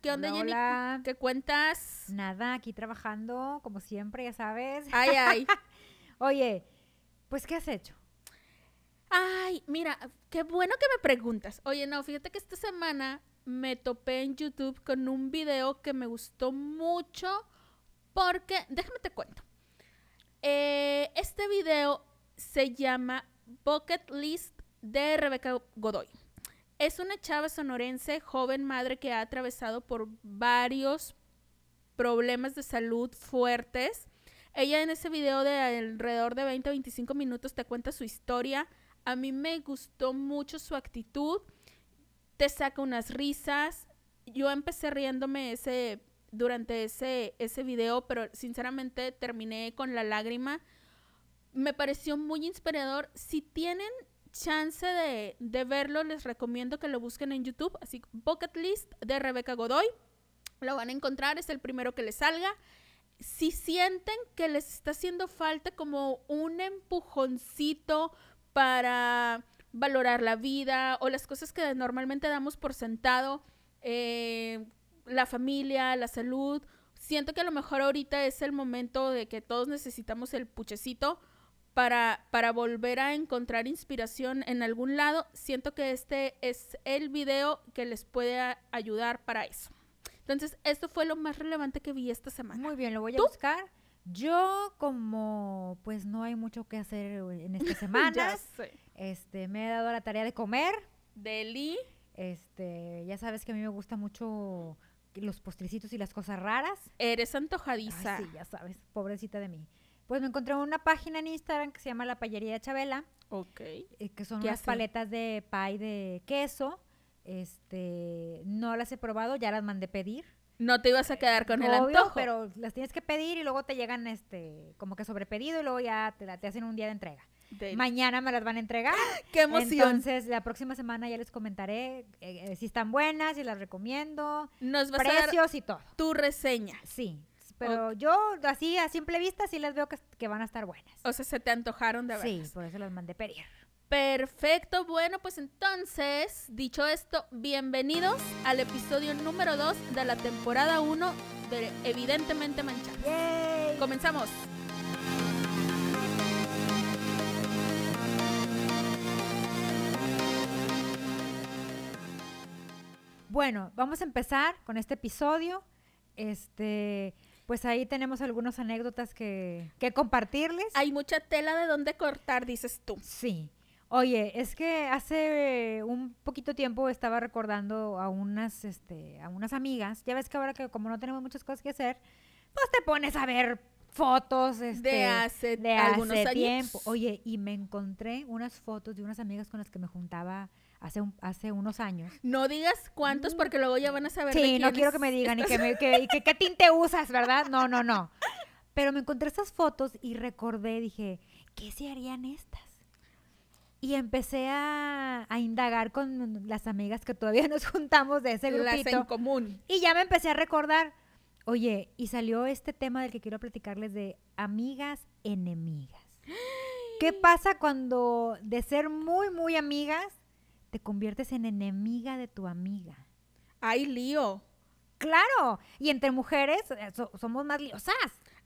¿Qué onda, Hola, Jenny? hola. ¿Qué cuentas? Nada, aquí trabajando, como siempre, ya sabes. Ay, ay. Oye, pues, ¿qué has hecho? Ay, mira, qué bueno que me preguntas. Oye, no, fíjate que esta semana me topé en YouTube con un video que me gustó mucho porque, déjame te cuento. Eh, este video se llama Bucket List de Rebeca Godoy. Es una chava sonorense, joven madre que ha atravesado por varios problemas de salud fuertes. Ella en ese video de alrededor de 20 a 25 minutos te cuenta su historia. A mí me gustó mucho su actitud. Te saca unas risas. Yo empecé riéndome ese durante ese, ese video, pero sinceramente terminé con la lágrima. Me pareció muy inspirador. Si tienen chance de, de verlo, les recomiendo que lo busquen en YouTube. Así, Bucket List de Rebeca Godoy. Lo van a encontrar, es el primero que les salga. Si sienten que les está haciendo falta como un empujoncito para valorar la vida o las cosas que normalmente damos por sentado, eh, la familia, la salud, siento que a lo mejor ahorita es el momento de que todos necesitamos el puchecito para, para volver a encontrar inspiración en algún lado. Siento que este es el video que les puede ayudar para eso. Entonces, esto fue lo más relevante que vi esta semana. Muy bien, lo voy a ¿Tú? buscar. Yo, como pues no hay mucho que hacer en esta semana, Ya sé. este, me he dado la tarea de comer. Deli. Este, ya sabes que a mí me gusta mucho los postrecitos y las cosas raras. Eres Ay, antojadiza. sí, ya sabes, pobrecita de mí. Pues me encontré una página en Instagram que se llama La Payería de Chabela, Ok. eh, que son ¿Qué unas hace? paletas de pie de queso. Este, no las he probado, ya las mandé pedir. No te ibas a quedar con el Obvio, antojo. pero las tienes que pedir y luego te llegan este como que sobrepedido y luego ya te, la- te hacen un día de entrega. Mañana me las van a entregar. ¡Qué emoción! Entonces, la próxima semana ya les comentaré eh, eh, si están buenas, si las recomiendo, Nos vas a dar precios y todo. tu reseña. Sí, pero yo así a simple vista sí las veo que, que van a estar buenas. O sea, se te antojaron de Sí, veras. por eso las mandé pedir. Perfecto, bueno, pues entonces, dicho esto, bienvenidos al episodio número 2 de la temporada 1 de Evidentemente Manchada. ¡Yay! Comenzamos. Bueno, vamos a empezar con este episodio. Este, pues ahí tenemos algunas anécdotas que, que compartirles. Hay mucha tela de dónde cortar, dices tú. Sí. Oye, es que hace un poquito tiempo estaba recordando a unas, este, a unas amigas. Ya ves que ahora que como no tenemos muchas cosas que hacer, pues te pones a ver fotos este, de hace de algunos hace años. tiempo. Oye, y me encontré unas fotos de unas amigas con las que me juntaba hace, un- hace unos años. No digas cuántos porque luego ya van a saber de Sí, no quiero que me digan y que, me, que, y que qué tinte usas, ¿verdad? No, no, no. Pero me encontré estas fotos y recordé, dije, ¿qué se harían estas? Y empecé a, a indagar con las amigas que todavía nos juntamos de ese las en grupito. común. Y ya me empecé a recordar, oye, y salió este tema del que quiero platicarles de amigas enemigas. ¿Qué pasa cuando de ser muy, muy amigas, te conviertes en enemiga de tu amiga? Ay, lío. Claro, y entre mujeres eh, so- somos más liosas.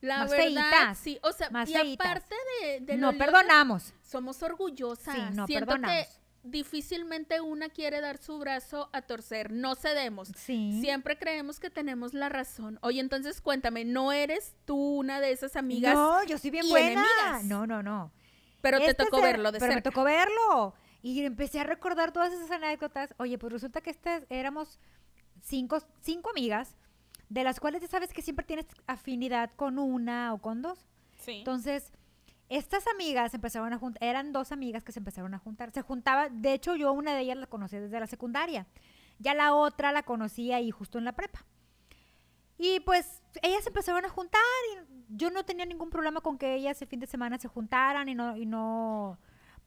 La Más verdad, feitas, sí. O sea, más y feitas. aparte de, de no liosas, perdonamos. somos orgullosas. Sí, no Siento perdonamos. que difícilmente una quiere dar su brazo a torcer. No cedemos. Sí. Siempre creemos que tenemos la razón. Oye, entonces cuéntame, ¿no eres tú una de esas amigas? No, yo soy bien buena. enemigas. No, no, no. pero te Este tocó verlo de Pero me tocó verlo. Y empecé a recordar todas esas anécdotas. Oye, pues resulta que estas éramos cinco, cinco amigas, de las cuales ya sabes que siempre tienes afinidad con una o con dos. Sí. Entonces, estas amigas empezaron a juntar, eran dos amigas que se empezaron a juntar. Se juntaba, de hecho, yo una de ellas la conocí desde la secundaria. Ya la otra la conocía ahí justo en la prepa. Y pues ellas empezaron a juntar y yo no tenía ningún problema con que ellas el fin de semana se juntaran y no, y no,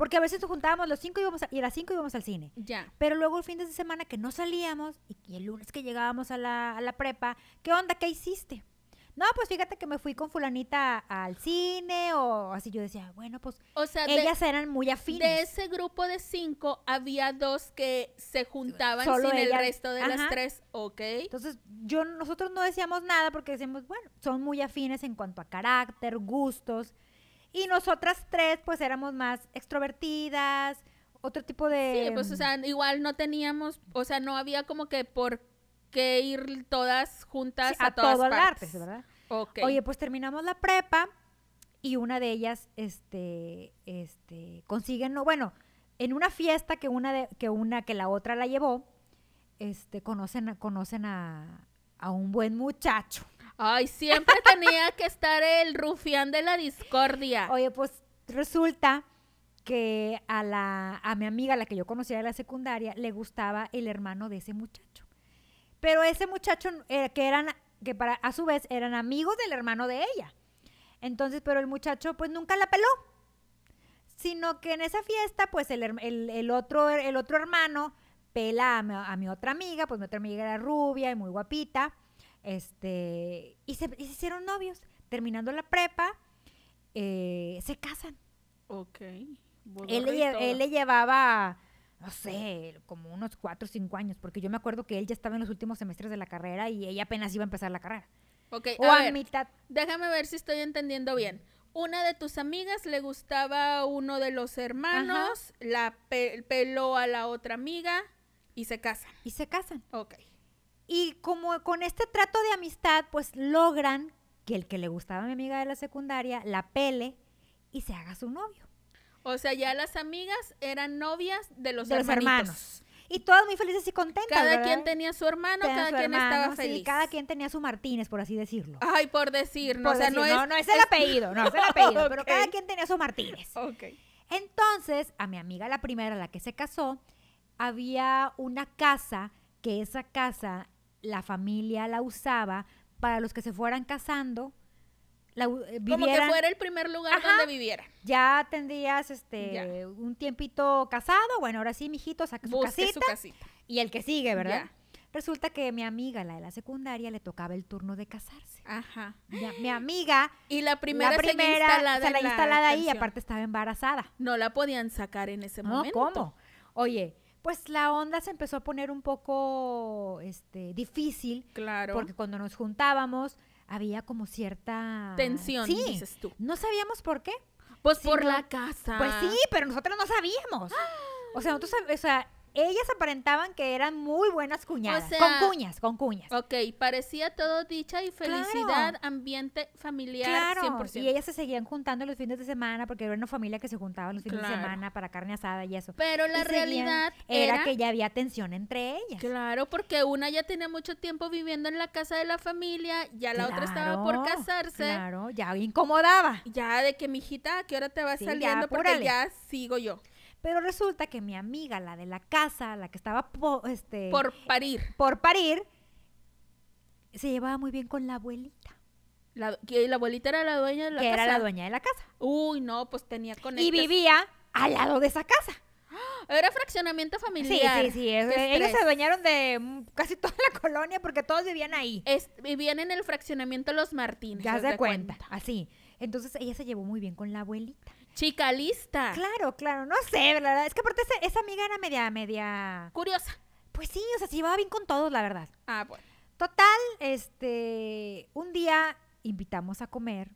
porque a veces nos juntábamos los cinco y, íbamos a- y a las cinco íbamos al cine. ya. Pero luego el fin de semana que no salíamos y, y el lunes que llegábamos a la, a la prepa, ¿qué onda? ¿Qué hiciste? no, pues fíjate que me fui con fulanita al cine o así. Yo decía, bueno, pues O sea, de, ellas eran muy afines. de ese grupo de cinco había dos que se juntaban Solo sin el resto de las tres. Ok. Entonces, yo, nosotros no decíamos nada porque decíamos, bueno, son muy afines en cuanto a carácter, gustos. Y nosotras tres, pues éramos más extrovertidas, otro tipo de... Sí, pues, o sea, igual no teníamos, o sea, no había como que por qué ir todas juntas sí, a, a todas todo partes. arte, ¿verdad? Ok. Oye, pues terminamos la prepa y una de ellas, este, este, consiguen, no, bueno, en una fiesta que una de, que una que la otra la llevó, este, conocen, conocen a, a un buen muchacho. Ay, siempre tenía que estar el rufián de la discordia. Oye, pues resulta que a la, a mi amiga, la que yo conocía de la secundaria, le gustaba el hermano de ese muchacho. Pero ese muchacho, eh, que eran, que para, a su vez eran amigos del hermano de ella. Entonces, pero el muchacho pues nunca la peló. Sino que en esa fiesta, pues el, el- el otro, el otro hermano pela a mi, a mi otra amiga, pues mi otra amiga era rubia y muy guapita. Este, y se, y se hicieron novios. Terminando la prepa, eh, se casan. Ok. Él le, lle- él le llevaba, no sé, como unos cuatro o cinco años, porque yo me acuerdo que él ya estaba en los últimos semestres de la carrera y ella apenas iba a empezar la carrera. Ok, O a a, ver, mitad. déjame ver si estoy entendiendo bien. Una de tus amigas le gustaba uno de los hermanos, la pe- peló a la otra amiga y se casan. Y se casan. Ok. Y como con este trato de amistad, pues logran que el que le gustaba a mi amiga de la secundaria la pele y se haga su novio. O sea, ya las amigas eran novias de los, de los hermanos. Y todas muy felices y contentas. Cada ¿verdad? quien tenía su hermano, Tenía cada su quien hermano, estaba sí, feliz. cada quien tenía su Martínez, por así decirlo. Ay, por decir, no, Por o sea, decir, no es... no, no es el apellido, no es el apellido, pero cada quien tenía su Martínez. Ok. Entonces, a mi amiga la primera, la que se casó, había una casa que esa casa la familia la usaba para los que se fueran casando, la, eh, Como que fuera el primer lugar Ajá. donde viviera. ya tendrías este Ya. un tiempito casado, bueno, ahora sí, mijito, saca su casita su casita. y el que sigue, ¿verdad? Ya. Resulta que mi amiga, la de la secundaria, le tocaba el turno de casarse. Ajá. Mi, mi amiga, Y la primera, la primera, seguía instalada, se la instalada ahí, canción. aparte estaba embarazada. No la podían sacar en ese No, momento. ¿cómo? Oye, pues la onda se empezó a poner un poco este, difícil Claro. porque cuando nos juntábamos había como cierta Tensión, Sí, dices tú. no sabíamos por qué. Pues Sí, por la casa. Pues sí, pero nosotros no sabíamos. O sea, nosotros, o sea, ellas aparentaban que eran muy buenas cuñadas. sea- con cuñas, con cuñas. Ok, parecía todo dicha y felicidad, Claro. ambiente familiar, Claro, 100%. y ellas se seguían juntando los fines de semana porque era una familia que se juntaba los fines Claro. de semana para carne asada y eso. Pero la Y realidad era, era, que ya había tensión entre ellas. Claro, porque una ya tenía mucho tiempo viviendo en la casa de la familia, ya la otra estaba por casarse. Claro, ya incomodaba. Ya de que, mijita, ¿a qué hora te vas Sí, ya, saliendo? Porque ya sigo yo. Pero resulta que mi amiga, la de la casa, la que estaba po- este, por, Por parir. parir, se llevaba muy bien con la abuelita, La, que la abuelita era la dueña de la que casa. era la dueña de la casa. Uy, no, pues tenía con Y vivía al lado de esa casa. Era fraccionamiento Sí, familiar. sí, sí. Qué ellos se adueñaron de mm, casi toda la colonia porque todos vivían ahí. Es- vivían en el fraccionamiento Los Martínez. Ya se de cuenta, así. Entonces ella se llevó muy bien con la abuelita. Chica lista. Claro, claro, no sé, la verdad. Es que aparte esa, esa amiga era media, media... Curiosa. Pues sí, o sea, se llevaba bien con todos, la verdad. Ah, bueno. Total, este, un día invitamos a comer.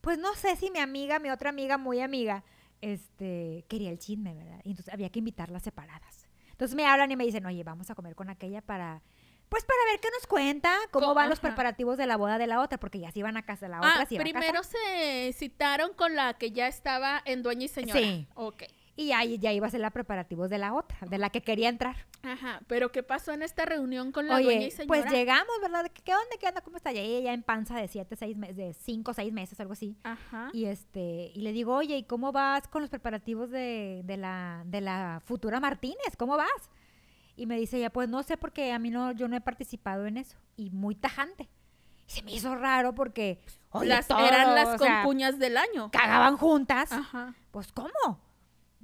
Pues no sé si mi amiga, mi otra amiga, muy amiga, este, quería el chisme, ¿verdad? Y entonces había que invitarlas separadas. Entonces me hablan y me dicen, oye, vamos a comer con aquella para, pues para ver qué nos cuenta, cómo Co- van los preparativos de la boda de la otra, porque ya se iban a casa de la otra, Ah, se iba a primero se citaron con la que ya estaba en dueña y señora. Sí. Ok. Y ahí ya iba a ser la preparativos de la otra, de la que quería entrar. Ajá. Pero ¿qué pasó en esta reunión con la dueña y Oye, señora? pues llegamos, ¿verdad? ¿Qué, qué onda? ¿Qué onda? ¿Cómo está? Ya ella ya en panza de siete, seis meses, de cinco, seis meses, algo así. Ajá. Y este, y le digo, oye, ¿y cómo vas con los preparativos de, de la, de la futura Martínez? ¿Cómo vas? Y me dice ella, pues no sé porque a mí no, yo no he participado en eso. Y muy tajante. Y se me hizo raro porque oye, las, todo, eran las o sea, del año. cagaban juntas. Ajá. Pues, ¿cómo?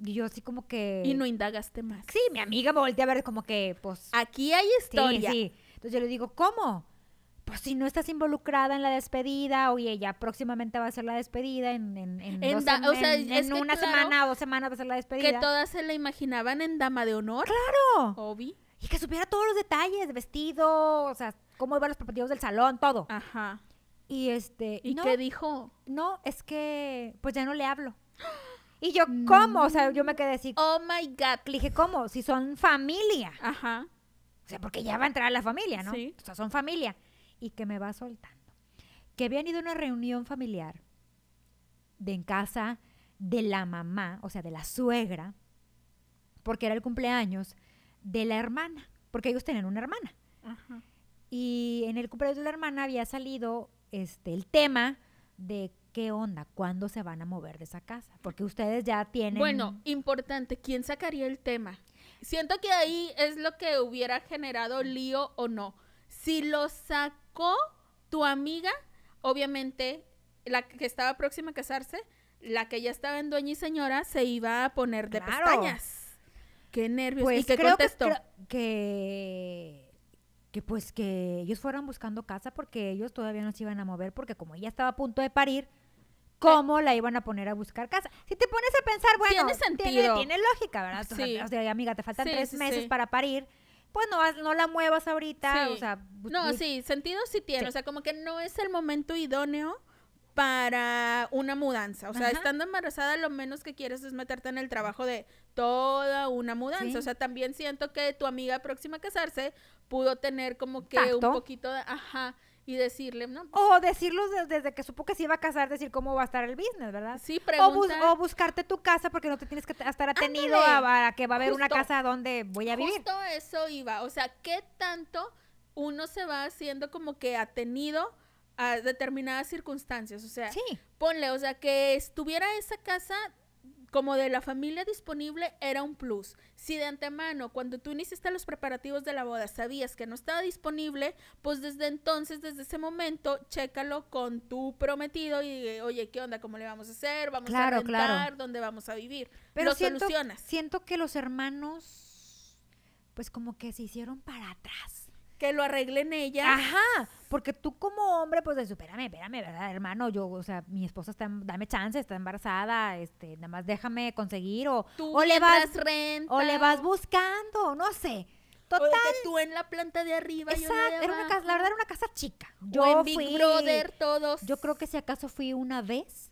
Y yo así como que... Y no indagaste más. Sí, mi amiga me voltea a ver como que, pues... Aquí hay Sí, historia. sí. Entonces yo le digo, ¿cómo? Si no estás involucrada en la despedida, oye, ya próximamente va a ser la despedida, en, en, en, En dos da- sem- o sea, en- es en que una claro semana o dos semanas va a ser la Que despedida. todas se la imaginaban en dama de honor. ¡Claro! Obi. Y que supiera todos los detalles, vestido, o sea, cómo iban los preparativos del salón, todo. Ajá. Y este, ¿Y no, qué dijo? no, es que pues ya no le hablo. Y yo, ¿cómo? O sea, yo me quedé así. Oh my God. Le dije, ¿cómo? Si son familia. Ajá. O sea, porque ya va a entrar la familia, ¿no? Sí. O sea, son familia. Y que me va soltando. Que habían ido a una reunión familiar de en casa de la mamá, o sea, de la suegra, porque era el cumpleaños de la hermana, porque ellos tenían una hermana. Ajá. Y en el cumpleaños de la hermana había salido este el tema de qué onda, cuándo se van a mover de esa casa, porque ustedes ya tienen Bueno, importante, ¿quién sacaría el tema? Siento que ahí es lo que hubiera generado lío o no. Si lo tu amiga, obviamente la que estaba próxima a casarse, la que ya estaba en dueña y señora, se iba a poner de Claro. pestañas. Qué nervios. pues ¿Y qué creo que- contestó? creo que que pues que ellos fueran buscando casa porque ellos todavía no se iban a mover porque como ella estaba a punto de parir, ¿cómo la iban a poner a buscar casa? Si te pones a pensar, bueno, Tiene sentido. tiene, lógica, ¿verdad? O sea, Sí. O sea, amiga, te faltan Sí, tres sí, meses para parir, pues no, la muevas ahorita, Sí. o sea, No, sí, sentido sí tiene. Sí. O sea, como que no es el momento idóneo para una mudanza. O sea, Ajá. estando embarazada, lo menos que quieres es meterte en el trabajo de toda una mudanza. Sí. O sea, también siento que tu amiga próxima a casarse pudo tener como que Tacto. un poquito de, ajá, y decirle, ¿no? O decirlo de- desde que supo que se iba a casar, decir cómo va a estar el business, ¿verdad? Sí, O, bus- preguntar. o buscarte tu casa porque no te tienes que estar atenido a, que va a haber una casa donde voy a vivir. Justo eso iba. O sea, ¿qué tanto uno se va haciendo como que atenido a determinadas circunstancias? O sea, Sí. ponle, o sea, que estuviera esa casa como de la familia disponible era un plus. Si de antemano, cuando tú iniciaste los preparativos de la boda, sabías que no estaba disponible, pues desde entonces, desde ese momento, chécalo con tu prometido y eh, oye, ¿qué onda? ¿Cómo le vamos a hacer? ¿Vamos Claro, a rentar? claro. ¿Dónde vamos a vivir? Pero Lo siento, solucionas. siento que los hermanos, pues como que se hicieron para atrás. Que lo arreglen ella. Ajá, porque tú como hombre, pues dices, espérame, espérame, ¿verdad, hermano? Yo, o sea, mi esposa está, en- dame chance, está embarazada, este, nada más déjame conseguir, o, Tú o le vas, renta, o le vas buscando, no sé. o Total, de que tú en la planta de arriba, yo en la de exacto, era una casa, la verdad era una casa chica. o Yo en Big fui, Brother, todos. yo creo que si acaso fui una vez,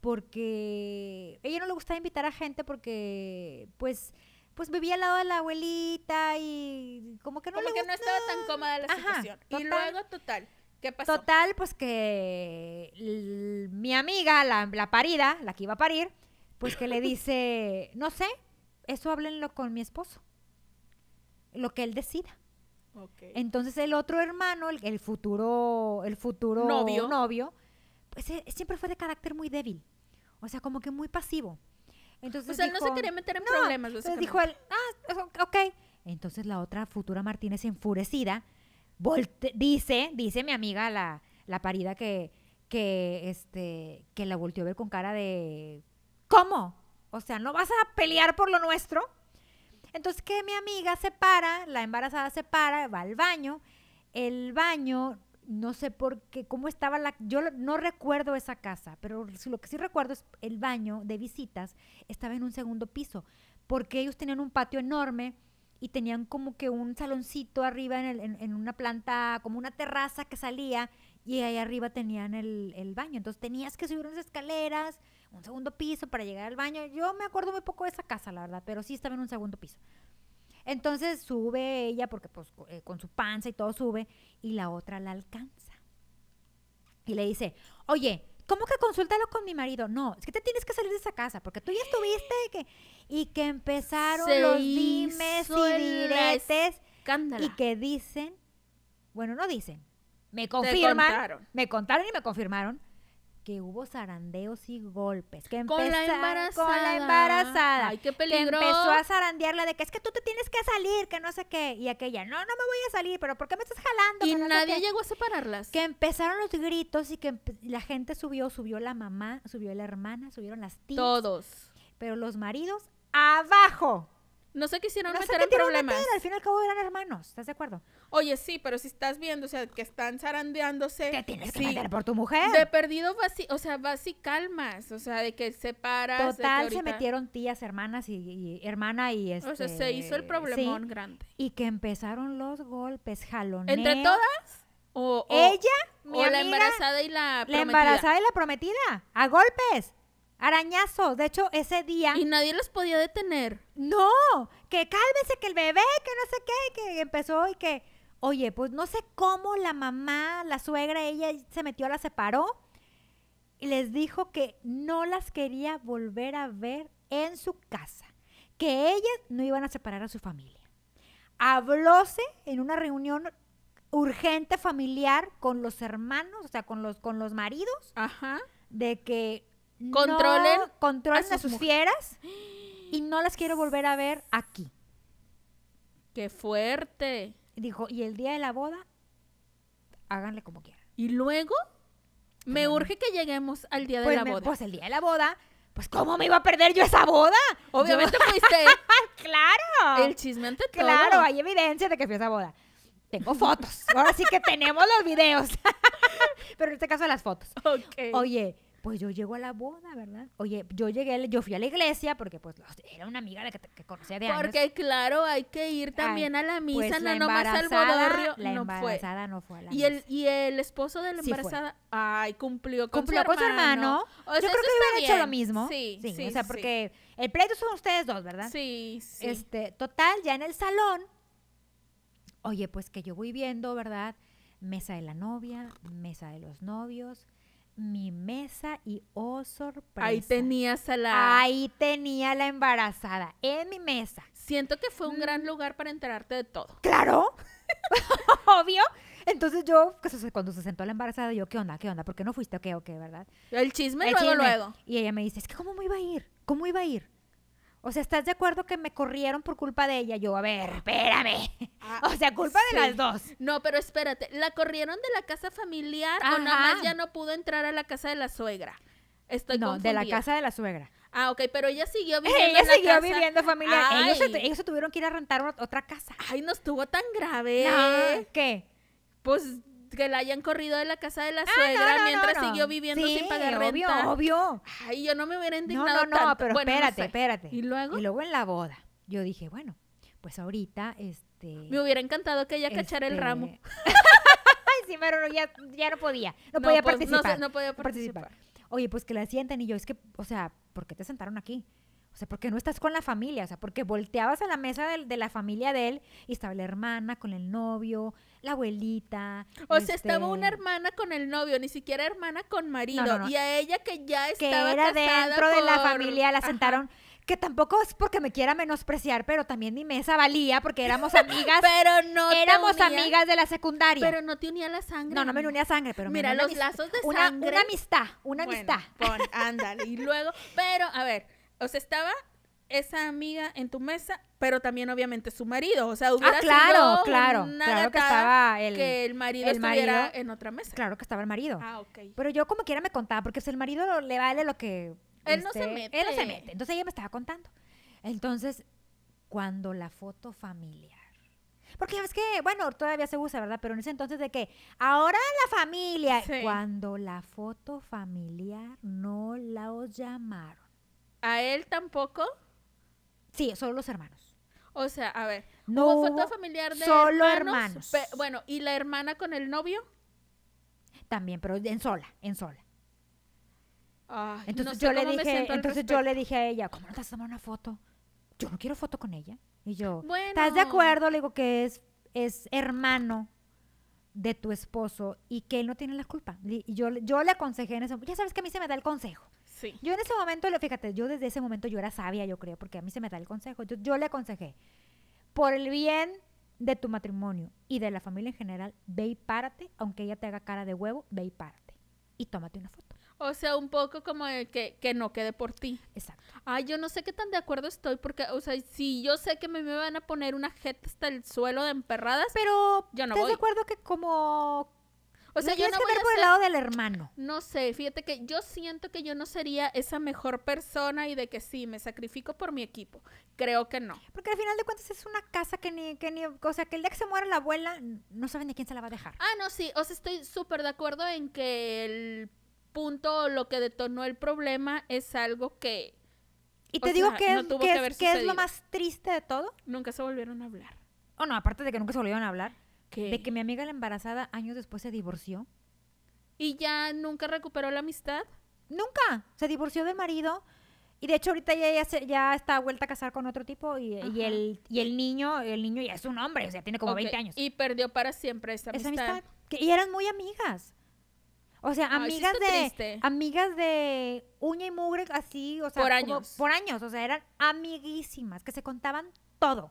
porque ella no le gustaba invitar a gente porque, pues, pues vivía al lado de la abuelita y como que no como le que no estaba tan cómoda la Ajá, situación. Y luego, total, ¿qué pasó? Total, pues que mi amiga, la, la parida, la que iba a parir, pues que le dice, no sé, eso háblenlo con mi esposo, lo que él decida. Ok. Entonces el otro hermano, el, el futuro, el futuro Novio. novio, pues eh, siempre fue de carácter muy débil, o sea, como que muy pasivo. Entonces o sea, él no se quería meter en no, problemas, entonces dijo él, ah, ok. Entonces la otra futura Martínez enfurecida volte- dice, dice mi amiga la, la parida que, que, este, que la volteó a ver con cara de, ¿cómo? O sea, ¿no vas a pelear por lo nuestro? Entonces que mi amiga se para, la embarazada se para, va al baño, el baño, no sé por qué, cómo estaba la, yo no recuerdo esa casa, pero lo que sí recuerdo es el baño de visitas estaba en un segundo piso, porque ellos tenían un patio enorme y tenían como que un saloncito arriba en, el- en- en una planta, como una terraza que salía y ahí arriba tenían el, el baño. Entonces tenías que subir unas escaleras, un segundo piso para llegar al baño. Yo me acuerdo muy poco de esa casa, la verdad, pero sí estaba en un segundo piso. Entonces sube ella, porque pues eh, con su panza y todo sube, y la otra la alcanza. Y le dice, oye, ¿cómo que consúltalo con mi marido? No, es que te tienes que salir de esa casa, porque tú ya estuviste que... y que empezaron Se los dimes y diretes y que dicen, bueno, no dicen, me confirman, me contaron y me confirmaron que hubo zarandeos y golpes. Que Con la empeza- embarazada. Con la embarazada. Ay, qué que peligro. empezó a zarandearla de que es que tú te tienes que salir, que no sé qué. Y aquella, no, no me voy a salir, pero ¿por qué me estás jalando? Y Que no nadie qué". llegó a separarlas. Que empezaron los gritos y que la gente subió, subió la mamá, subió la hermana, subieron las tías. Todos. Pero los maridos abajo. No se quisieron No se meter en problemas. meter, al fin y al cabo eran hermanos, ¿estás de acuerdo? Oye, sí, pero si estás viendo, o sea, que están zarandeándose. Te tienes que sí, meter por tu mujer. De perdido vas o sea, vas y calmas, o sea, de que separas. Total, se metieron tías, hermanas y, y hermana y este. O sea, se hizo el sí, problemón grande. y que empezaron los golpes, jaloneo. ¿Entre todas? O, o- Ella, mi o la embarazada y la la prometida. embarazada y la prometida, a golpes, arañazos. De hecho, ese día, Y nadie los podía detener. no, que cálmese, que el bebé, que no sé qué, que empezó y que, oye, pues no sé cómo la mamá, la suegra, ella se metió, la separó y les dijo que no las quería volver a ver en su casa, que ellas no iban a separar a su familia. Hablóse en una reunión urgente familiar con los hermanos, o sea, con los, con los maridos, Ajá. de que Controlen no, controlen a a sus mujeres. fieras y no las quiero volver a ver aquí. Qué fuerte. Dijo, y el día de la boda, háganle como quieran. Y luego, me urge que lleguemos al día de Pues, la me- boda. pues el día de la boda, pues ¿cómo me iba a perder yo esa boda? Obviamente fuiste Yo- claro. el chisme ante todo. Claro, hay evidencia de que fui a esa boda. Tengo fotos. Ahora sí que tenemos los videos. Pero en este caso las fotos. Ok. Oye, pues yo llego a la boda, ¿verdad? Oye, yo llegué, yo fui a la iglesia porque pues era una amiga que, que conocía de años. Porque claro, hay que ir también a la misa, Pues no la nomás al bodorrio. la no fue. embarazada no fue a la Y el, misa. y el esposo de la Sí embarazada, ay, cumplió con cumplió su con su hermano. hermano. O sea, yo creo que hubiera hecho lo mismo. Sí, sí, o sea, sí. porque el pleito son ustedes dos, ¿verdad? Sí, sí. Este, total, ya en el salón, oye, pues que yo voy viendo, ¿verdad? Mesa de la novia, mesa de los novios, mi mesa y oh sorpresa. Ahí tenías a la... Ahí tenía la embarazada, en mi mesa. Siento que fue un Mm. gran lugar para enterarte de todo. Claro, obvio. Entonces yo, cuando se sentó la embarazada, yo, ¿qué onda? ¿Qué onda? ¿Por qué no fuiste? ¿O qué? ¿O qué? ¿Verdad? El chisme El luego, chisme. luego. Y ella me dice, es que ¿cómo me iba a ir? ¿Cómo iba a ir? O sea, ¿estás de acuerdo que me corrieron por culpa de ella? Yo, a ver, espérame. Ah, O sea, culpa sí. de las dos. No, pero espérate, ¿la corrieron de la casa familiar o nada más ya no pudo entrar a la casa de la suegra? Estoy no, de la casa de la suegra. Ah, ok, pero ella siguió viviendo Ella en la siguió casa. viviendo familiar. Ellos se, Ay. ellos se tuvieron que ir a rentar ot- otra casa. Ay, no estuvo tan grave. No, ¿Qué? Pues que la hayan corrido de la casa de la Ah, suegra no, no, mientras no, siguió viviendo Sí, sin pagar obvio, renta. obvio. Ay, yo no me hubiera indignado no, no, tanto. pero Bueno, espérate, sé. espérate. ¿Y luego? Y luego en la boda, yo dije, bueno, pues ahorita, este... Me hubiera encantado que ella cachara el este, ramo. Ay, sí, pero ya, ya no podía. No, podía pues, participar. no podía participar. participar. Oye, pues que la sienten y yo, es que, o sea, ¿por qué te sentaron aquí? O sea, ¿por qué no estás con la familia? O sea, porque volteabas a la mesa de, la familia de él y estaba la hermana con el novio, la abuelita. O sea, estaba una este, hermana con el novio, ni siquiera hermana con marido. No, no, no. Y a ella que ya que estaba era casada dentro de la familia, la Ajá. sentaron. Que tampoco es porque me quiera menospreciar, pero también mi mesa valía porque éramos amigas. Pero no te éramos unía- amigas de la secundaria. Pero no te unía la sangre. no, no me unía sangre, pero me Mira, unía los una lazos de una, sangre. Una amistad, una Bueno, amistad. pon, ándale. Y luego, pero, a ver, o sea, estaba esa amiga en tu mesa, pero también obviamente su marido. O sea, hubiera Ah, claro, sido claro. una Claro que estaba el, que el marido el estuviera marido. en otra mesa. Claro que estaba el marido. Ah, ok. Pero yo como quiera me contaba, porque si el marido lo- le vale lo que... este, Él no se mete. Él no se mete. Entonces ella me estaba contando. Entonces, cuando la foto familiar... Porque ves que, bueno, todavía se usa, ¿verdad? Pero en ese entonces de que, ahora la familia... Sí. Cuando la foto familiar no la llamaron. A él tampoco. Sí, solo los hermanos. O sea, a ver, No hubo foto familiar de solo hermanos. hermanos. pe- bueno, ¿y la hermana con el novio? También, pero en sola, en sola. Ay, no Entonces sé yo le cómo me dije, siento al entonces yo respecto. le dije a ella, ¿cómo no te vas a tomar una foto? Yo no quiero foto con ella. Y yo, Bueno. ¿estás de acuerdo? Le digo que es, es hermano de tu esposo y que él no tiene la culpa. Y yo, le- yo le aconsejé en momento, ya sabes que a mí se me da el consejo. Sí. Yo en ese momento, fíjate, yo desde ese momento yo era sabia, yo creo, porque a mí se me da el consejo. Yo, yo le aconsejé, por el bien de tu matrimonio y de la familia en general, ve y párate, aunque ella te haga cara de huevo, ve y párate. Y tómate una foto. O sea, un poco como de que, que no quede por ti. Exacto. Ay, yo no sé qué tan de acuerdo estoy, porque, o sea, si yo sé que me, me van a poner una jeta hasta el suelo de emperradas, Pero, Yo no ¿estás de acuerdo que como O sea, Lo yo no que voy ver a por el lado del hermano. No sé, fíjate que yo siento que yo no sería esa mejor persona y de que sí, me sacrifico por mi equipo. Creo que no. Porque al final de cuentas es una casa que ni, que ni, o sea, que el día que se muera la abuela, no saben de quién se la va a dejar. Ah, no, sí, o sea, estoy súper de acuerdo en que el punto, lo que detonó el problema es algo que Y te digo sea, que, no es, que que es- haber que es lo más triste de todo. nunca se volvieron a hablar. O no, aparte de que nunca se volvieron a hablar. De que mi amiga la embarazada años después se divorció. Y ya nunca recuperó la amistad. Nunca. Se divorció del marido. Y de hecho ahorita ya, ya, se- ya está vuelta a casar con otro tipo y, y el, y el niño, el niño ya es un hombre, o sea, tiene como Ok, 20 años. Y perdió para siempre esa Esa amistad. amistad. Que- y eran muy amigas. O sea, Ay, amigas de triste. amigas de uña y mugre así, o sea, Por como- años. por años, o sea, eran amiguísimas, que se contaban todo.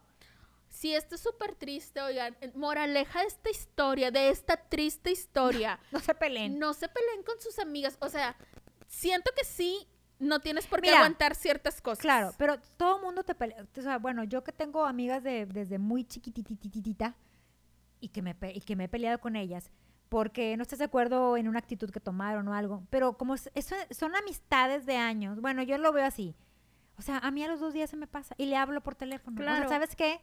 Sí, esto es súper triste, oigan. Moraleja de esta historia, de esta triste historia. No se peleen. no se peleen con sus amigas. O sea, siento que sí, no tienes por qué Mira, aguantar ciertas cosas. Claro, pero todo mundo te pelea. O sea, bueno, yo que tengo amigas de, desde muy chiquitititita y que, me, y que me he peleado con ellas porque no estás de acuerdo en una actitud que tomaron o algo. Pero como es- eso son amistades de años, bueno, yo lo veo así. O sea, a mí a los dos días se me pasa y le hablo por teléfono. O Claro. sea, ¿sabes qué?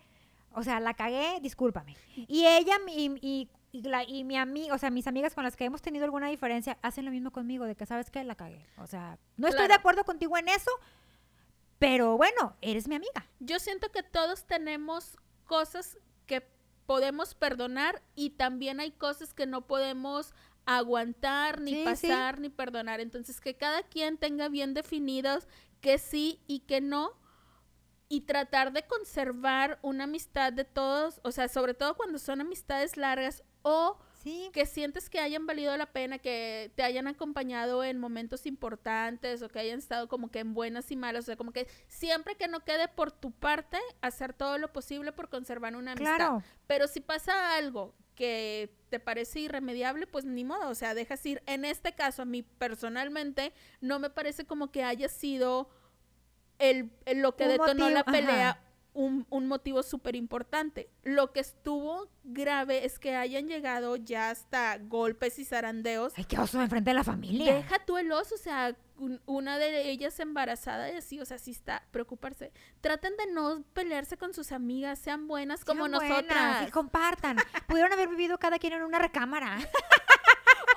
O sea, la cagué, discúlpame. Y ella y, y, y, la- y mi amiga, o sea, mis amigas con las que hemos tenido alguna diferencia, hacen lo mismo conmigo, de que, ¿sabes qué? La cagué. O sea, no estoy de acuerdo contigo en eso, pero bueno, eres mi amiga. Yo siento que todos tenemos cosas que podemos perdonar y también hay cosas que no podemos aguantar, ni Sí, sí. pasar, ni perdonar. Entonces, que cada quien tenga bien definidos que sí y que no. Y tratar de conservar una amistad de todos, o sea, sobre todo cuando son amistades largas o Sí, que sientes que hayan valido la pena, que te hayan acompañado en momentos importantes o que hayan estado como que en buenas y malas, o sea, como que siempre que no quede por tu parte, hacer todo lo posible por conservar una amistad. claro. Pero si pasa algo que te parece irremediable, pues ni modo, o sea, dejas ir. En este caso, a mí personalmente no me parece como que haya sido el, el- lo que Un detonó la pelea un, un motivo súper importante. Lo que estuvo grave es que hayan llegado ya hasta golpes y zarandeos. Ay, qué oso enfrente de la familia. Deja tú el oso, o sea, un- una de ellas embarazada y así, o sea, sí está, preocuparse. Traten de no pelearse con sus amigas, sean buenas como Sean buenas nosotras. y compartan. Pudieron haber vivido cada quien en una recámara.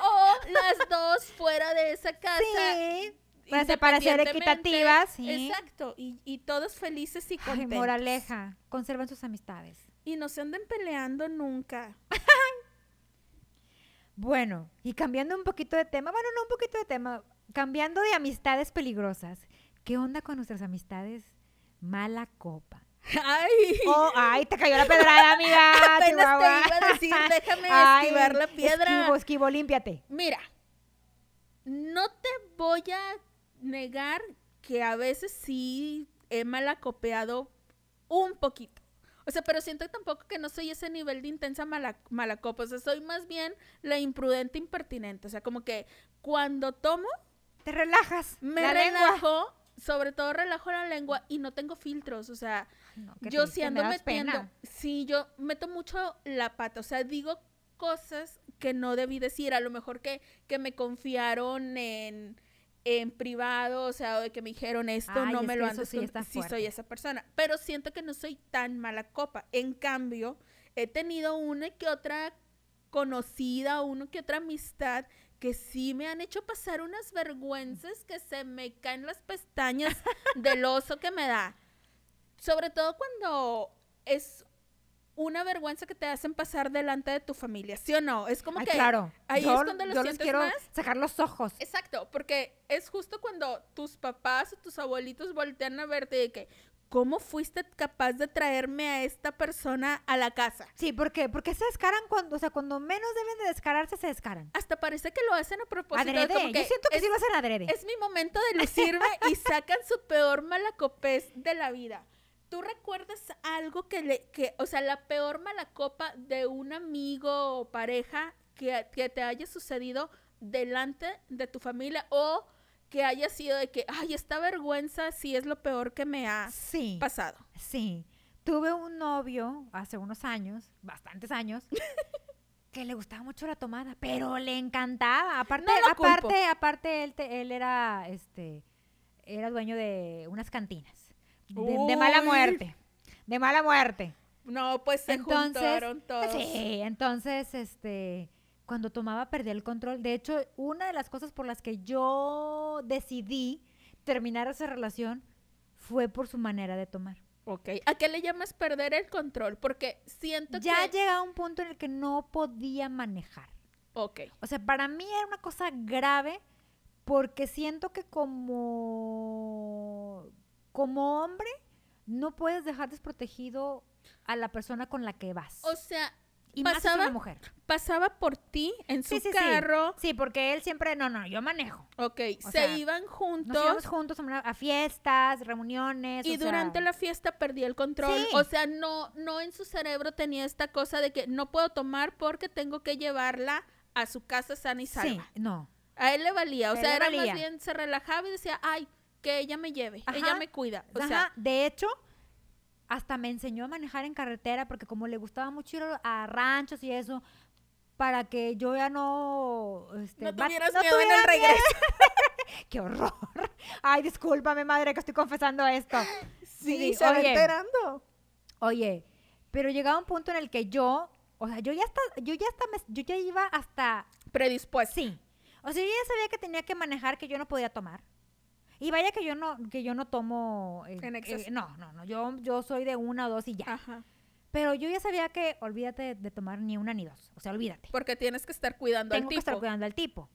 O las dos fuera de esa casa. Sí. Para ser- para ser independientemente. equitativas, sí. Exacto, y, y todos felices y Ay, contentos. moraleja. Conserven sus amistades. Y no se anden peleando nunca. Bueno, y cambiando un poquito de tema, bueno, no un poquito de tema, cambiando de amistades peligrosas. ¿Qué onda con nuestras amistades? Mala copa. Ay, Oh, ay, te cayó la pedrada, amiga. apenas Chihuahua. te iba a decir, déjame Ay, esquivar la piedra. Esquivo, esquivo, límpiate. Mira, no te voy a negar que a veces sí he malacopeado un poquito. O sea, pero siento tampoco que no soy ese nivel de intensa mala, malacopa. O sea, soy más bien la imprudente impertinente. O sea, como que cuando tomo, Te relajas. me la lengua. relajo, sobre todo relajo la lengua y no tengo filtros. O sea, no, yo me ando metiendo. pena. Sí, yo meto mucho la pata. O sea, digo cosas que no debí decir. A lo mejor que, que me confiaron en, en privado, o sea, de que me dijeron esto, Ay, no es me lo andes sí sí soy esa persona. Pero siento que no soy tan mala copa. En cambio, he tenido una que otra conocida, uno que otra amistad que sí me han hecho pasar unas vergüenzas que se me caen las pestañas del oso que me da. Sobre todo cuando es una vergüenza que te hacen pasar delante de tu familia, ¿sí o no? Es como Ay, que claro. ahí yo, es cuando lo yo les quiero más. sacar los ojos. Exacto, porque es justo cuando tus papás o tus abuelitos voltean a verte de que, ¿cómo fuiste capaz de traerme a esta persona a la casa? Sí, ¿por qué? Porque se descaran cuando, o sea, cuando menos deben de descararse, se descaran. Hasta parece que lo hacen a propósito. Adrede. como Yo siento que es, sí lo hacen adrede. es mi momento de lucirme y sacan su peor malacopés de la vida. ¿Tú recuerdas algo que le, que, o sea, la peor malacopa de un amigo o pareja que, que te haya sucedido delante de tu familia o que haya sido de que, ay, esta vergüenza sí es lo peor que me ha Sí. pasado? Sí. Tuve un novio hace unos años, bastantes años, que le gustaba mucho la tomada, pero le encantaba. Aparte, No lo culpo. aparte, aparte, él, te- él era, este, era dueño de unas cantinas. De, de mala muerte. De mala muerte. No, pues se Entonces, juntaron todos. Sí, entonces, este, cuando tomaba perdía el control. De hecho, una de las cosas por las que yo decidí terminar esa relación fue por su manera de tomar. Ok. ¿A qué le llamas perder el control? Porque siento Ya que... llega un punto en el que no podía manejar. Ok. O sea, para mí era una cosa grave porque siento que como, como hombre no puedes dejar desprotegido a la persona con la que vas. O sea, y más pasaba, una mujer. pasaba por ti en su Sí, sí, sí. carro. Sí, porque él siempre, no, no, yo manejo. Ok. O se sea, iban Nos juntos. íbamos juntos a, fiestas, reuniones. Y o sea, durante la fiesta perdía el control. Sí. O sea, no, no en su cerebro tenía esta cosa de que no puedo tomar porque tengo que llevarla a su casa sana y salva. Sí, no. A él le valía. O él sea, era valía. más bien, se relajaba y decía, ay, que ella me lleve, Ajá. ella me cuida. O Ajá, sea, de hecho, hasta me enseñó a manejar en carretera porque como le gustaba mucho ir a ranchos y eso, para que yo ya no... este, no tuvieras miedo en tuviera el regreso. ¡Qué horror! Ay, discúlpame, madre, que estoy confesando esto. Sí, Sí, se va enterando. Oye, pero llegaba un punto en el que yo, o sea, yo ya hasta, yo ya hasta, me- yo ya iba hasta, Predispuesto. sí. O sea, yo ya sabía que tenía que manejar, que yo no podía tomar. Y vaya que yo no, que yo no tomo, eh, En exceso. eh, no, no, no, yo, yo soy de una o dos y ya. Ajá. Pero yo ya sabía que olvídate de tomar ni una ni dos, o sea, olvídate. Porque tienes que estar cuidando Tengo al que tipo. estar cuidando al tipo.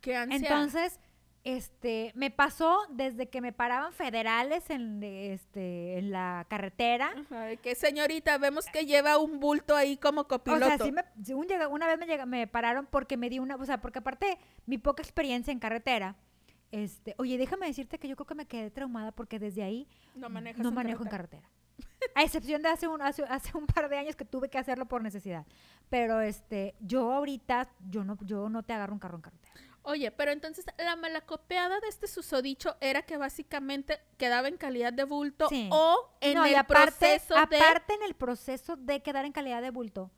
Qué ansia. Entonces, este, me pasó desde que me paraban federales en, este, en la carretera. Ajá, que señorita, vemos que lleva un bulto ahí como O copiloto. sea, sí me, sí, un llega- una vez me, me pararon porque me di una, o sea, porque aparte mi poca experiencia en carretera, este, oye, déjame decirte que yo creo que me quedé traumada porque desde ahí no manejas no en manejo en carretera. A excepción de hace un, hace, hace un par de años que tuve que hacerlo por necesidad. Pero este, yo ahorita, yo no, yo no te agarro un carro en carretera. Oye, pero entonces la malacopeada de este susodicho era que básicamente quedaba en calidad de bulto Sí. o en no, el aparte, proceso de... aparte en el proceso de quedar en calidad de bulto,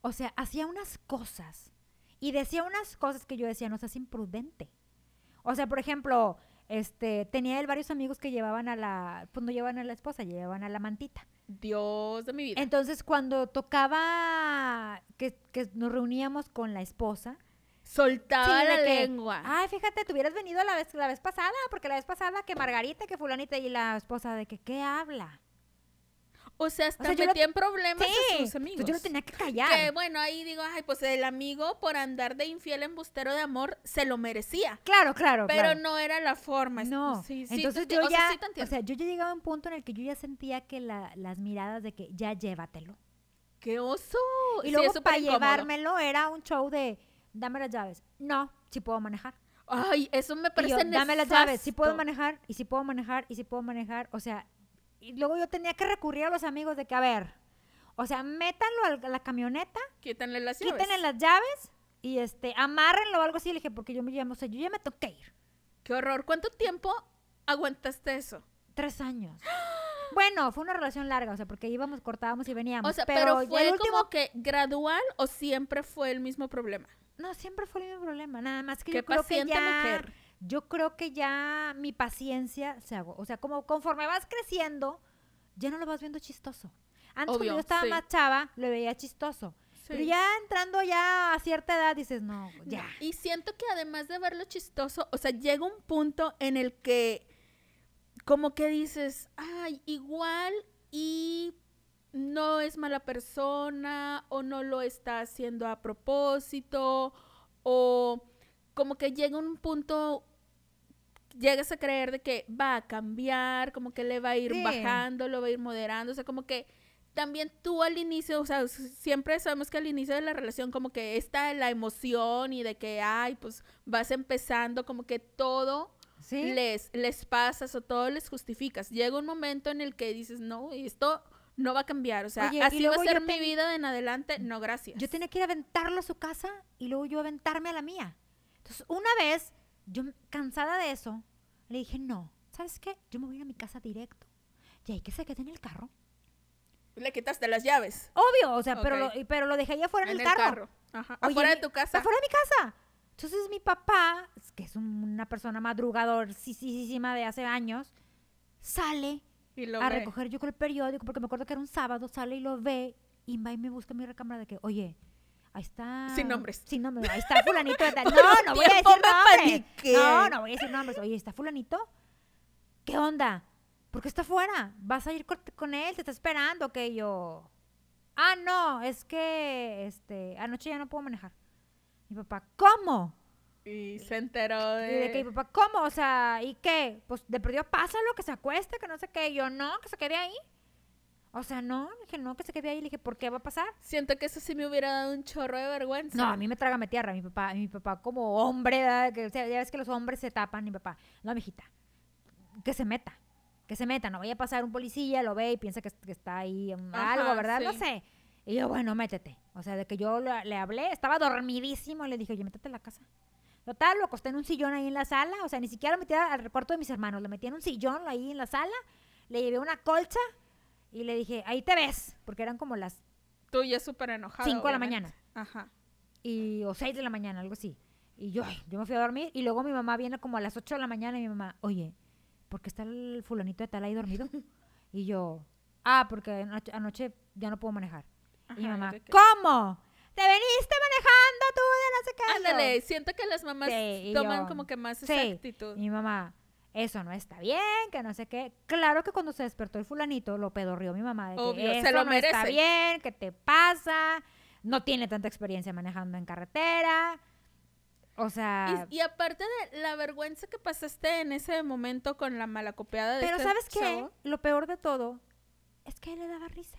o sea, hacía unas cosas y decía unas cosas que yo decía, no seas imprudente. O sea, por ejemplo, este, tenía él varios amigos que llevaban a la, pues no llevaban a la esposa, llevaban a la mantita. Dios de mi vida. Entonces, cuando tocaba que, que nos reuníamos con la esposa, Soltaba Sí, la que, lengua. Ay, fíjate, te hubieras venido la vez, la vez pasada, porque la vez pasada que Margarita, que fulanita y la esposa de que, ¿qué habla? O sea, hasta sea, yo lo- problemas a Sí, sus amigos. entonces yo lo tenía que callar. Que bueno, ahí digo, ay, pues el amigo por andar de infiel embustero de amor se lo merecía. Claro, claro, Pero claro. no era la forma. No, sí, sí, entonces te yo o sea, ya, sí o sea, yo ya llegaba a un punto en el que yo ya sentía que la- las miradas de que ya llévatelo. ¡Qué oso! Y Sí, luego para incómodo. llevármelo era un show de, dame las llaves. No, sí puedo manejar. Ay, eso me parece yo, dame las llaves, sí puedo manejar, y sí puedo manejar, y sí puedo manejar. O sea, y luego yo tenía que recurrir a los amigos de que, a ver, o sea, métanlo a la camioneta, Quítanle las llaves. quítenle las llaves y este, amárrenlo o algo así. Le dije, porque yo me llamo, o sea, yo ya me tengo que ir. ¡Qué horror! ¿Cuánto tiempo aguantaste eso? Tres años. Bueno, fue una relación larga, o sea, porque íbamos, cortábamos y veníamos. O sea, pero, fue el último, como que gradual o siempre fue el mismo problema. no, siempre fue el mismo problema, nada más que Qué yo creo que paciente ya, mujer. Yo creo que ya mi paciencia se agotó, o sea, como conforme vas creciendo, ya no lo vas viendo chistoso. Antes Obvio, cuando yo estaba sí. más chava, lo veía chistoso. Pero ya entrando ya a cierta edad dices, no, ya. Y siento que además de verlo chistoso, o sea, llega un punto en el que como que dices, ay, igual y no es mala persona o no lo está haciendo a propósito o como que llega un punto llegas a creer de que va a cambiar, como que le va a ir Sí. bajando, lo va a ir moderando, o sea, como que también tú al inicio, o sea, siempre sabemos que al inicio de la relación como que está la emoción y de que, ay, pues vas empezando, como que todo ¿Sí? les, les pasas o todo les justificas. Llega un momento en el que dices, no, esto no va a cambiar, o sea, Oye, así va a ser mi ten- vida de en adelante, no, gracias. Yo tenía que ir a aventarlo a su casa y luego yo aventarme a la mía. Entonces, una vez, yo cansada de eso, le dije, no, ¿sabes qué? Yo me voy a ir a mi casa directo. Y ahí que se quede en el carro. Le quitaste las llaves. Obvio, o sea, pero, lo, pero lo dejé allá afuera en, en el carro. Ajá. Oye, Afuera de tu casa. Afuera de mi casa. Entonces mi papá, que es un- una persona madrugador, sí, sí, sí, sí, de hace años, sale Y lo a ve. recoger yo con el periódico, porque me acuerdo que era un sábado, sale y lo ve, y va y me busca en mi recámara de que, oye, ahí está... Sin nombres. Sin nombres, ahí está fulanito de tal. No, no voy a decir nombres. paniqué. No, no voy a decir nombres. Oye, ¿está fulanito? ¿Qué onda? ¿Por qué está fuera? ¿Vas a ir con, con él? ¿Te está esperando? Que yo... Ah, no, es que este, anoche ya no puedo manejar. Mi papá, ¿cómo? Y se enteró Y de que de... mi papá, ¿cómo? O sea, ¿y qué? Pues de perdió, pásalo, que se acueste, que no sé qué. Y yo, no, que se quede ahí. O sea, no, le dije, no, que se quede ahí. Le dije, ¿por qué va a pasar? Siento que eso sí me hubiera dado un chorro de vergüenza. No, a mí me traga me tierra. Mi papá, mi papá como hombre, ¿verdad? que o sea, ya ves que los hombres se tapan. Mi papá, no, mijita, que se meta. Que se meta, no vaya a pasar un policía, lo ve y piensa que, que está ahí Ajá, algo, ¿verdad? No sé. Y yo, bueno, métete. O sea, de que yo le, le hablé, estaba dormidísimo, le dije, oye, métete en la casa. Total, lo acosté en un sillón ahí en la sala, o sea, ni siquiera lo metí al cuarto de mis hermanos, lo metí en un sillón ahí en la sala, le llevé una colcha y le dije, ahí te ves, porque eran como las Tú ya súper enojada. 5 de la mañana. Ajá. y, o 6 de la mañana, algo así. Y yo, ay, yo me fui a dormir y luego mi mamá viene como a las 8 de la mañana y mi mamá, oye, ¿por qué está el fulanito de tal ahí dormido? y yo, ah, porque anoche, anoche ya no puedo manejar. y mi mamá. ¿cómo? ¿Te veniste manejando tú de no sé qué? Ándale, siento que las mamás Sí, toman yo, como que más sí. esa actitud. Y mi mamá, eso no está bien, que no sé qué. Claro que cuando se despertó el fulanito, lo pedorrió mi mamá. De que Obvio, se lo no está bien, ¿qué te pasa? No tiene tanta experiencia manejando en carretera. O sea, Y, y aparte de la vergüenza que pasaste en ese momento con la malacopiada de pero este ¿sabes qué? Lo peor de todo es que él le daba risa.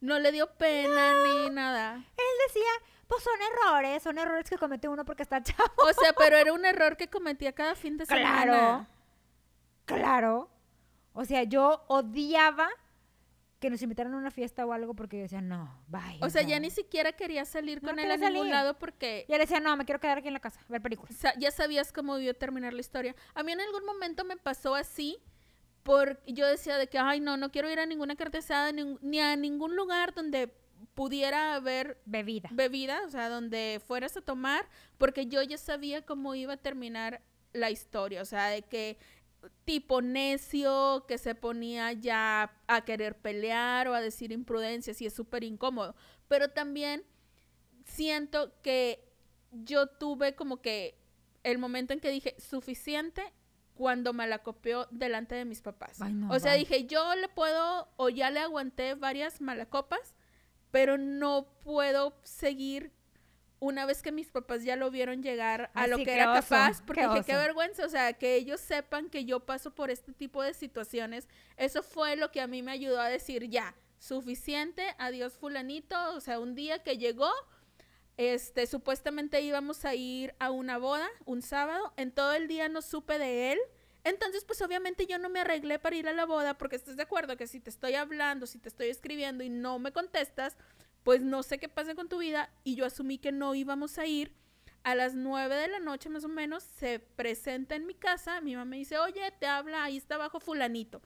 no le dio pena ni nada. Él decía, pues son errores, son errores que comete uno porque está chavo. O sea, pero era un error que cometía cada fin de semana. Claro. Claro. O sea, yo odiaba que nos invitaran a una fiesta o algo porque yo decía, no, bye. O sea, ya ni siquiera quería salir No con él a ningún salir. lado porque Ya le decía, no, me quiero quedar aquí en la casa, a ver películas. ya sabías cómo iba a terminar la historia. A mí en algún momento me pasó así, porque yo decía de que, ay, no, no quiero ir a ninguna cartesada ni, ni a ningún lugar donde pudiera haber Bebida. bebida, o sea, donde fueras a tomar, porque yo ya sabía cómo iba a terminar la historia, o sea, de que tipo necio, que se ponía ya a querer pelear o a decir imprudencias y es súper incómodo, pero también siento que yo tuve como que el momento en que dije suficiente cuando me la copió delante de mis papás. Ay, no, o sea, dije, yo le puedo o ya le aguanté varias malacopas, pero no puedo seguir una vez que mis papás ya lo vieron llegar a lo que era oso, capaz, porque qué dije, qué vergüenza, o sea, que ellos sepan que yo paso por este tipo de situaciones, eso fue lo que a mí me ayudó a decir, ya, suficiente, adiós fulanito, o sea, un día que llegó, este, supuestamente íbamos a ir a una boda un sábado, en todo el día no supe de él. Entonces, pues obviamente yo no me arreglé para ir a la boda porque estás de acuerdo que si te estoy hablando, si te estoy escribiendo y no me contestas, pues no sé qué pasa con tu vida y yo asumí que no íbamos a ir. A las nueve de la noche más o menos se presenta en mi casa, mi mamá me dice, oye, te habla, ahí está abajo fulanito.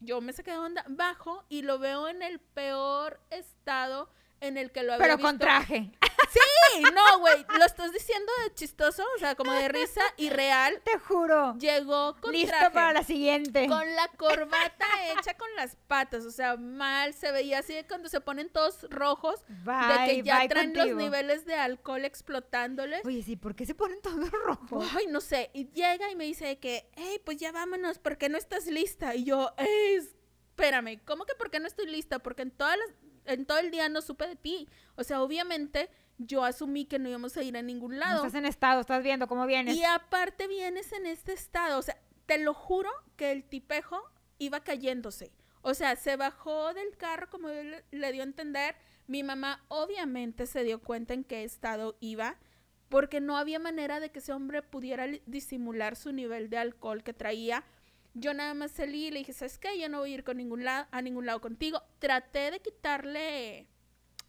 Yo me saqué de onda, bajo y lo veo en el peor estado en el que lo había Pero visto. con traje. Sí, no, güey, lo estás diciendo de chistoso, o sea, como de risa y real. Te juro. Llegó con Listo traje, para la siguiente. con la corbata hecha con las patas, o sea, mal, se veía así de cuando se ponen todos rojos, de que Bye, ya bye traen contigo. los niveles de alcohol explotándoles. Oye, sí, ¿por qué se ponen todos rojos? Ay, no sé, y llega y me dice que, hey, pues ya vámonos, ¿por qué no estás lista? Y yo, "Ey, espérame, ¿cómo que por qué no estoy lista? Porque en, todas las- en todo el día no supe de ti. O sea, obviamente yo asumí que no íbamos a ir a ningún No lado. estás en estado, estás viendo cómo vienes. Y aparte vienes en este estado, o sea, te lo juro que el tipejo iba cayéndose. O sea, se bajó del carro como él le dio a entender. Mi mamá obviamente se dio cuenta en qué estado iba, porque no había manera de que ese hombre pudiera disimular su nivel de alcohol que traía. Yo nada más salí y le dije, ¿sabes qué? Yo no voy a ir con ningún lado, a ningún lado contigo. Traté de quitarle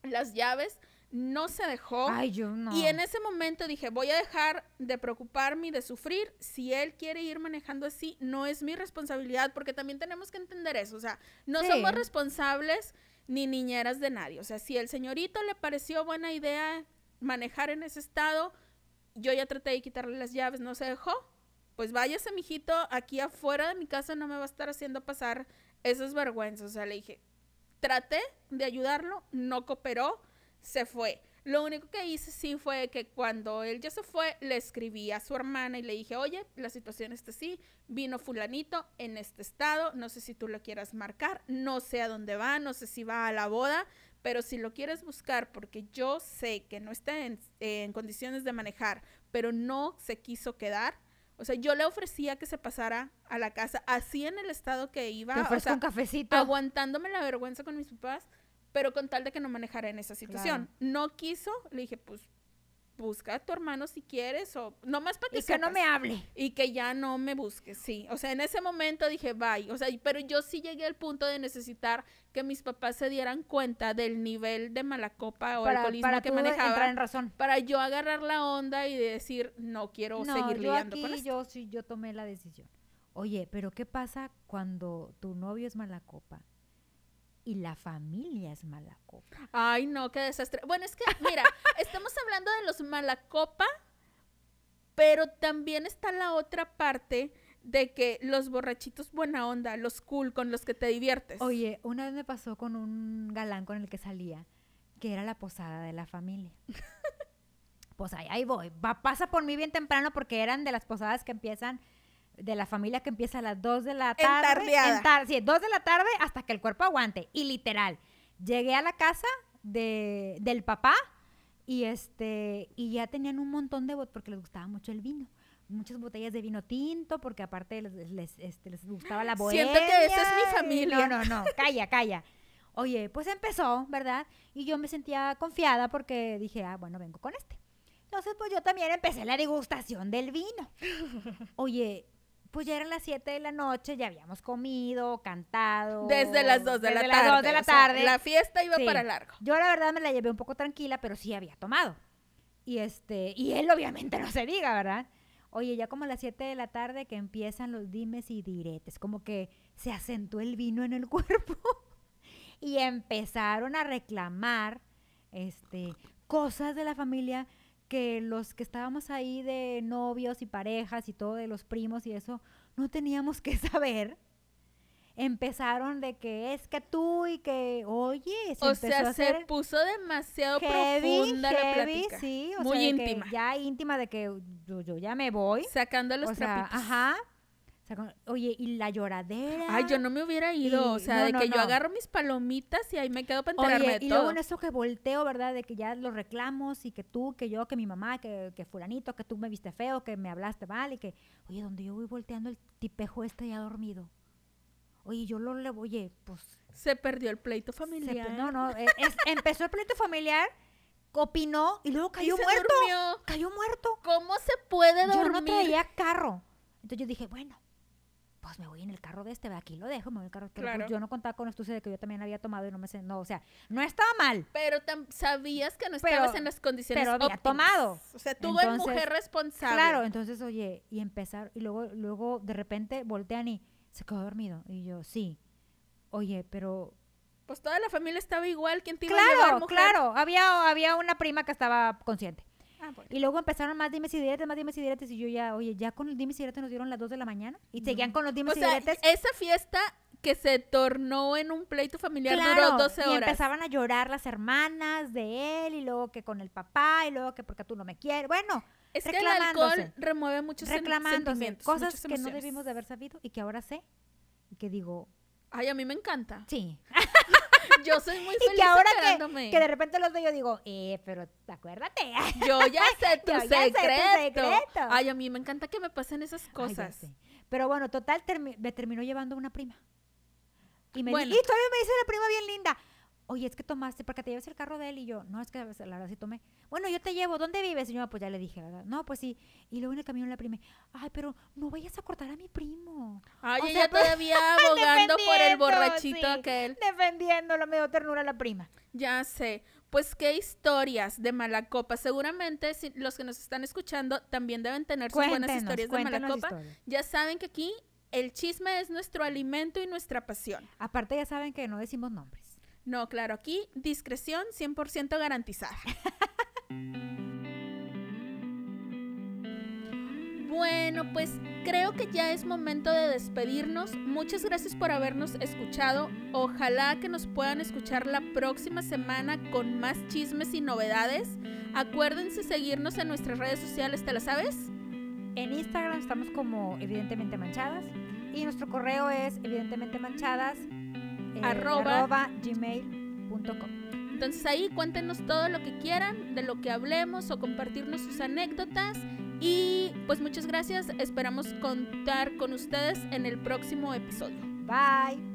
las llaves, no se dejó. Ay, yo no. Y en ese momento dije, voy a dejar de preocuparme y de sufrir. Si él quiere ir manejando así, no es mi responsabilidad, porque también tenemos que entender eso. O sea, no Sí. somos responsables ni niñeras de nadie. O sea, si el señorito le pareció buena idea manejar en ese estado, yo ya traté de quitarle las llaves, no se dejó. Pues váyase, mijito, aquí afuera de mi casa no me va a estar haciendo pasar esas vergüenzas. O sea, le dije, traté de ayudarlo, no cooperó, se fue. Lo único que hice sí fue que cuando él ya se fue, le escribí a su hermana y le dije, oye, la situación está así, vino fulanito en este estado, no sé si tú lo quieras marcar, no sé a dónde va, no sé si va a la boda, pero si lo quieres buscar porque yo sé que no está en, en condiciones de manejar, pero no se quiso quedar, o sea, yo le ofrecía que se pasara a la casa, así en el estado que iba, Te o sea, un cafecito. aguantándome la vergüenza con mis papás, pero con tal de que no manejara en esa situación. No quiso, le dije, pues busca a tu hermano si quieres o nomás para que y que no me hable. y que ya no me busques, sí. O sea, en ese momento dije, bye. O sea, pero yo sí llegué al punto de necesitar que mis papás se dieran cuenta del nivel de mala copa o Para, alcoholismo para que manejaba en razón. para yo agarrar la onda y decir, no quiero no, seguir yo lidiando aquí, con esto. yo sí, yo tomé la decisión. Oye, pero ¿qué pasa cuando tu novio es mala copa y la familia es mala copa? Ay, no, qué desastre. Bueno, es que, mira, estamos hablando de los malacopa, pero también está la otra parte de que los borrachitos buena onda, los cool con los que te diviertes. Oye, una vez me pasó con un galán con el que salía, que era la posada de la familia. pues ahí, ahí voy. Va, pasa por mí bien temprano porque eran de las posadas que empiezan, de la familia que empieza a las 2 de la tarde. En tar- sí, 2 de la tarde hasta que el cuerpo aguante. Y literal, llegué a la casa de, del papá y este y ya tenían un montón de botellas porque les gustaba mucho el vino. Muchas botellas de vino tinto, porque aparte les, les, este, les gustaba la bohemia. Siento que esa es mi familia. No, no, no, calla, calla. Oye, pues empezó, ¿verdad? Y yo me sentía confiada porque dije, ah, bueno, vengo con este. Entonces, pues yo también empecé la degustación del vino. Oye, pues ya eran las 7 de la noche, ya habíamos comido, cantado. Desde las 2 de la desde tarde. las 2 de la o sea, tarde. la fiesta iba Sí. para largo. Yo la verdad me la llevé un poco tranquila, pero sí había tomado. Y este, y él obviamente no se diga, ¿verdad? Oye, ya como a las 7 de la tarde que empiezan los dimes y diretes, como que se asentó el vino en el cuerpo y empezaron a reclamar este cosas de la familia que los que estábamos ahí de novios y parejas y todo de los primos y eso no teníamos que saber. Empezaron de que es que tú y que, oye, se O sea, a se puso demasiado heavy, profunda la plática. sí, o Muy sea, íntima. ya íntima de que yo, yo ya me voy. Sacando los o sea, trapitos. ajá. O sea, con- oye, y la lloradera. Ay, yo no me hubiera ido. o Y- sea, no, de no, que yo agarro mis palomitas y ahí me quedo para enterarme Oye, de y todo. luego en eso que volteo, ¿verdad? De que ya los reclamos y que tú, que yo, que mi mamá, que, que fulanito, que tú me viste feo, que me hablaste mal y que, oye, donde yo voy volteando el tipejo este ya dormido. Oye, yo lo le oye, pues... Se perdió el pleito se- familiar. no, no, e- es- empezó el pleito familiar, opinó y luego Y cayó se muerto. durmió. Cayó muerto. ¿Cómo se puede Yo dormir? no traía carro. Entonces yo dije, bueno, pues me voy en el carro de este, aquí lo dejo, me voy en el carro. Pero pues, Claro. yo no contaba con la astucia de que yo también había tomado y no me sé, no, o sea, no estaba mal. Pero sabías que no Pero- estabas en las condiciones pero había óptimas. tomado. O sea, tú eres mujer responsable. Claro, entonces, oye, y empezar, y luego, luego de repente voltean y se quedó dormido. Y yo, sí. Oye, pero. Pues toda la familia estaba igual. ¿Quién te iba a llevar, Claro, mujer? claro. Había, había una prima que estaba consciente. Ah, bueno. Y luego empezaron más dimes y diretes, más dimes y diretes. Y yo ya, oye, ya con los dimes y diretes nos dieron las 2 de la mañana. Y seguían con los dimes O y sea, diretes. esa fiesta que se tornó en un pleito familiar Claro, duró 12 y horas. empezaban a llorar las hermanas de él, y luego que con el papá, y luego que porque tú no me quieres. Bueno, es que el alcohol remueve muchos sentimientos, Cosas muchas que no debimos de haber sabido y que ahora sé. Y que digo, Ay, a mí me encanta. sí. Yo soy muy Y feliz que ahora que, que de repente los veo, digo, eh, pero acuérdate. Yo ya sé tu Yo ya sé tu secreto. secreto. Ay, a mí me encanta que me pasen esas cosas. Pero bueno, total, termi- me terminó llevando una prima. Y me Bueno. y todavía me dice la prima bien linda. Oye, es que tomaste para que te lleves el carro de él y yo, no, es que la verdad sí tomé. Bueno, yo te llevo, ¿dónde vives? Y yo, pues ya le dije, ¿verdad? No, pues sí. Y luego en el camión la prima, ay, pero no vayas a cortar a mi primo. Ay, O ella sea, todavía abogando por el borrachito sí. aquel. Defendiéndolo, me dio ternura la prima. Ya sé. Pues qué historias de mala copa. Seguramente si- los que nos están escuchando también deben tener sus buenas historias de mala copa. historias. Ya saben que aquí el chisme es nuestro alimento y nuestra pasión. Aparte ya saben que no decimos nombres. No, claro, aquí discreción 100% garantizada. Bueno, pues creo que ya es momento de despedirnos. Muchas gracias por habernos escuchado. Ojalá que nos puedan escuchar la próxima semana con más chismes y novedades. Acuérdense seguirnos en nuestras redes sociales, ¿te la sabes? En Instagram estamos como evidentemente manchadas y nuestro correo es evidentemente manchadas eh, Arroba. gmail.com. Entonces ahí cuéntenos todo lo que quieran, de lo que hablemos o compartirnos sus anécdotas. Y pues muchas gracias, esperamos contar con ustedes en el próximo episodio. Bye.